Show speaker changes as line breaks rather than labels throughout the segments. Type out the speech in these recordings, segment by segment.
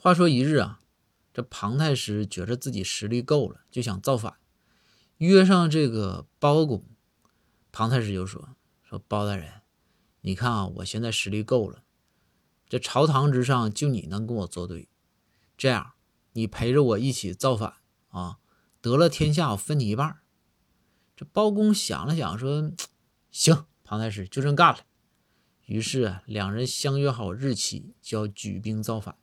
话说一日啊，这庞太师觉着自己实力够了，就想造反，约上这个包公。庞太师就说：“说包大人，你看啊，我现在实力够了，这朝堂之上就你能跟我作对。这样，你陪着我一起造反啊，得了天下我分你一半。”这包公想了想说：“行，庞太师就这么干了。”于是啊，两人相约好日期，就要举兵造反。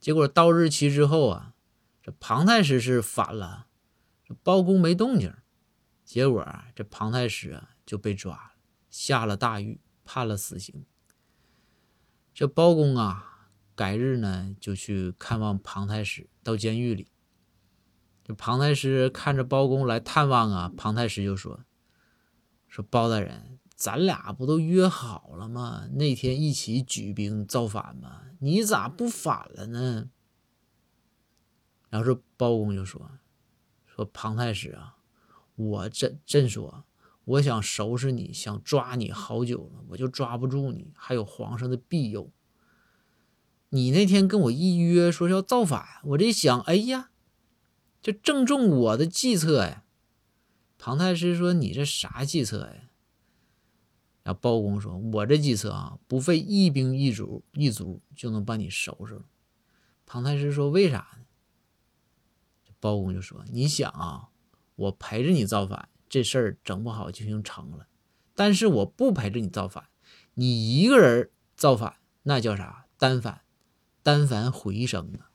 结果到日期之后啊，这庞太师是反了，这包公没动静。结果啊，这庞太师啊就被抓了，下了大狱，判了死刑。这包公啊，改日呢就去看望庞太师，到监狱里。这庞太师看着包公来探望啊，庞太师就说：“说包大人，咱俩不都约好了吗？那天一起举兵造反吗？你咋不反了呢？”然后这包公就说：“说庞太师啊。”我真真说，我想收拾你，想抓你好久了，我就抓不住你。还有皇上的庇佑，你那天跟我一约说要造反，我这一想，哎呀，这正中我的计策呀。庞太师说：“你这啥计策呀？”然后包公说：“我这计策啊，不费一兵一卒一卒就能把你收拾了。”庞太师说：“为啥呢？”包公就说：“你想啊。”我陪着你造反，这事儿整不好就行成了。但是我不陪着你造反，你一个人造反，那叫啥？单反，单反回生啊！